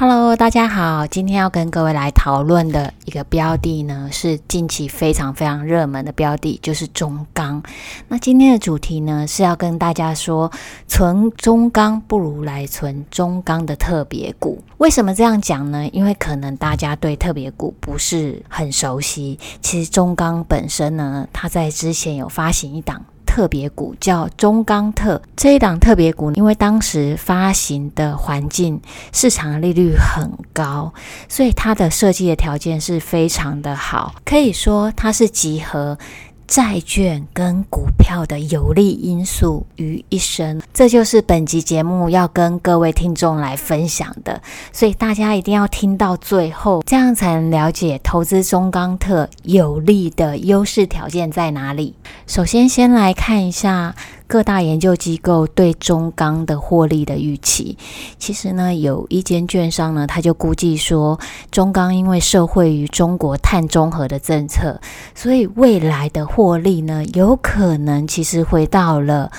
Hello，大家好，今天要跟各位来讨论的一个标的呢，是近期非常非常热门的标的，就是中钢。那今天的主题呢，是要跟大家说，存中钢不如来存中钢的特别股。为什么这样讲呢？因为可能大家对特别股不是很熟悉。其实中钢本身呢，它在之前有发行一档。特别股叫中钢特，这一档特别股，因为当时发行的环境市场利率很高，所以它的设计的条件是非常的好，可以说它是集合。债券跟股票的有利因素于一身，这就是本集节目要跟各位听众来分享的，所以大家一定要听到最后，这样才能了解投资中钢特有利的优势条件在哪里。首先，先来看一下。各大研究机构对中钢的获利的预期，其实呢，有一间券商呢，他就估计说，中钢因为社会与中国碳中和的政策，所以未来的获利呢，有可能其实回到了。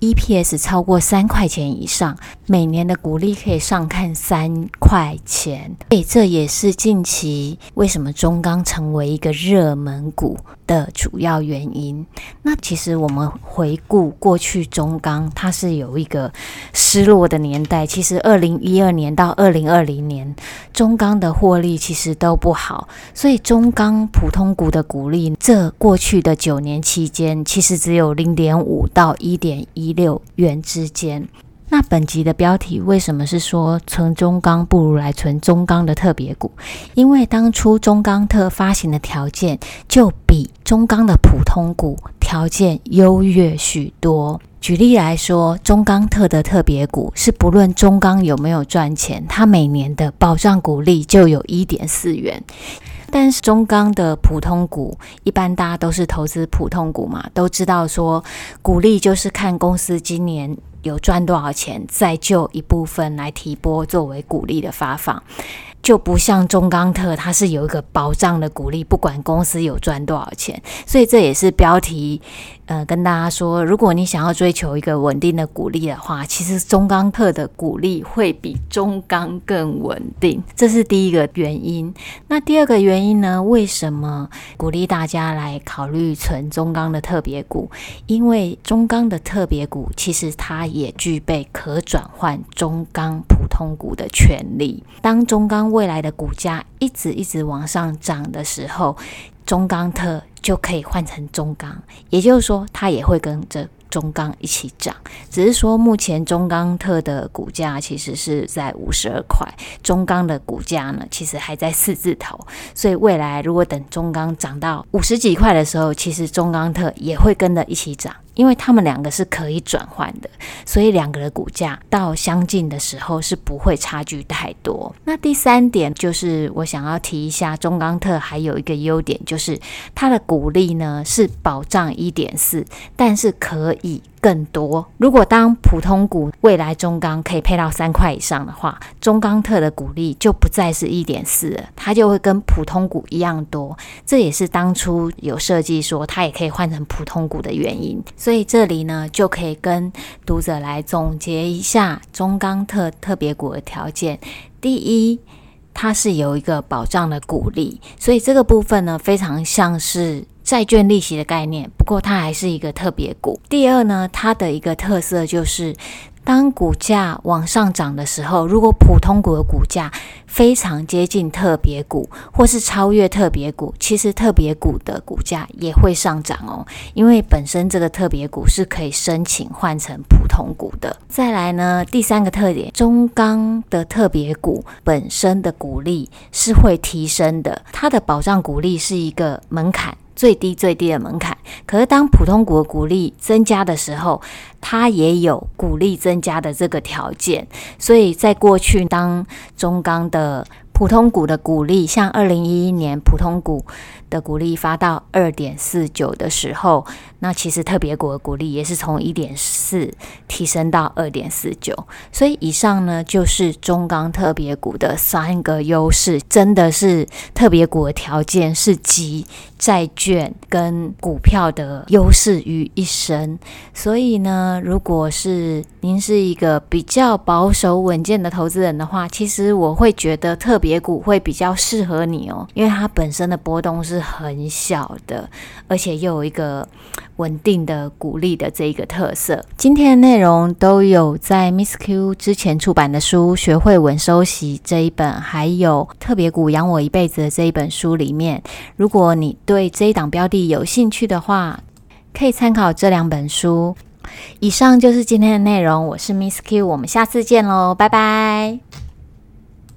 EPS 超过三块钱以上，每年的股利可以上看三块钱，诶，这也是近期为什么中钢成为一个热门股的主要原因。那其实我们回顾过去，中钢它是有一个失落的年代。其实二零一二年到二零二零年，中钢的获利其实都不好，所以中钢普通股的股利，这过去的九年期间，其实只有零点五到一点一。六元之间。那本集的标题为什么是说存中钢不如来存中钢的特别股？因为当初中钢特发行的条件就比中钢的普通股条件优越许多。举例来说，中钢特的特别股是不论中钢有没有赚钱，它每年的保障股利就有一点四元。但是中钢的普通股，一般大家都是投资普通股嘛，都知道说股利就是看公司今年有赚多少钱，再就一部分来提拨作为股利的发放。就不像中钢特，它是有一个保障的股利，不管公司有赚多少钱，所以这也是标题，呃，跟大家说，如果你想要追求一个稳定的股利的话，其实中钢特的股利会比中钢更稳定，这是第一个原因。那第二个原因呢？为什么鼓励大家来考虑存中钢的特别股？因为中钢的特别股其实它也具备可转换中钢通股的权利，当中钢未来的股价一直一直往上涨的时候，中钢特就可以换成中钢，也就是说，它也会跟着中钢一起涨。只是说，目前中钢特的股价其实是在五十二块，中钢的股价呢，其实还在四字头。所以未来如果等中钢涨到五十几块的时候，其实中钢特也会跟着一起涨。因为他们两个是可以转换的，所以两个的股价到相近的时候是不会差距太多。那第三点就是我想要提一下，中钢特还有一个优点，就是它的股利呢是保障一点四，但是可以。更多。如果当普通股未来中钢可以配到三块以上的话，中钢特的股利就不再是一点四了，它就会跟普通股一样多。这也是当初有设计说它也可以换成普通股的原因。所以这里呢，就可以跟读者来总结一下中钢特特别股的条件。第一，它是有一个保障的股利，所以这个部分呢，非常像是。债券利息的概念，不过它还是一个特别股。第二呢，它的一个特色就是，当股价往上涨的时候，如果普通股的股价非常接近特别股，或是超越特别股，其实特别股的股价也会上涨哦。因为本身这个特别股是可以申请换成普通股的。再来呢，第三个特点，中钢的特别股本身的股利是会提升的，它的保障股利是一个门槛。最低最低的门槛。可是当普通股的股利增加的时候，它也有股利增加的这个条件。所以在过去，当中钢的普通股的股利，像二零一一年普通股的股利发到二点四九的时候，那其实特别股的股利也是从一点四提升到二点四九。所以以上呢，就是中钢特别股的三个优势，真的是特别股的条件是集债券跟股票的优势于一身。所以呢，如果是您是一个比较保守稳健的投资人的话，其实我会觉得特别。股会比较适合你哦，因为它本身的波动是很小的，而且又有一个稳定的股利的这一个特色。今天的内容都有在 Miss Q 之前出版的书《学会稳收息》这一本，还有《特别股养我一辈子》的这一本书里面。如果你对这一档标的有兴趣的话，可以参考这两本书。以上就是今天的内容，我是 Miss Q，我们下次见喽，拜拜。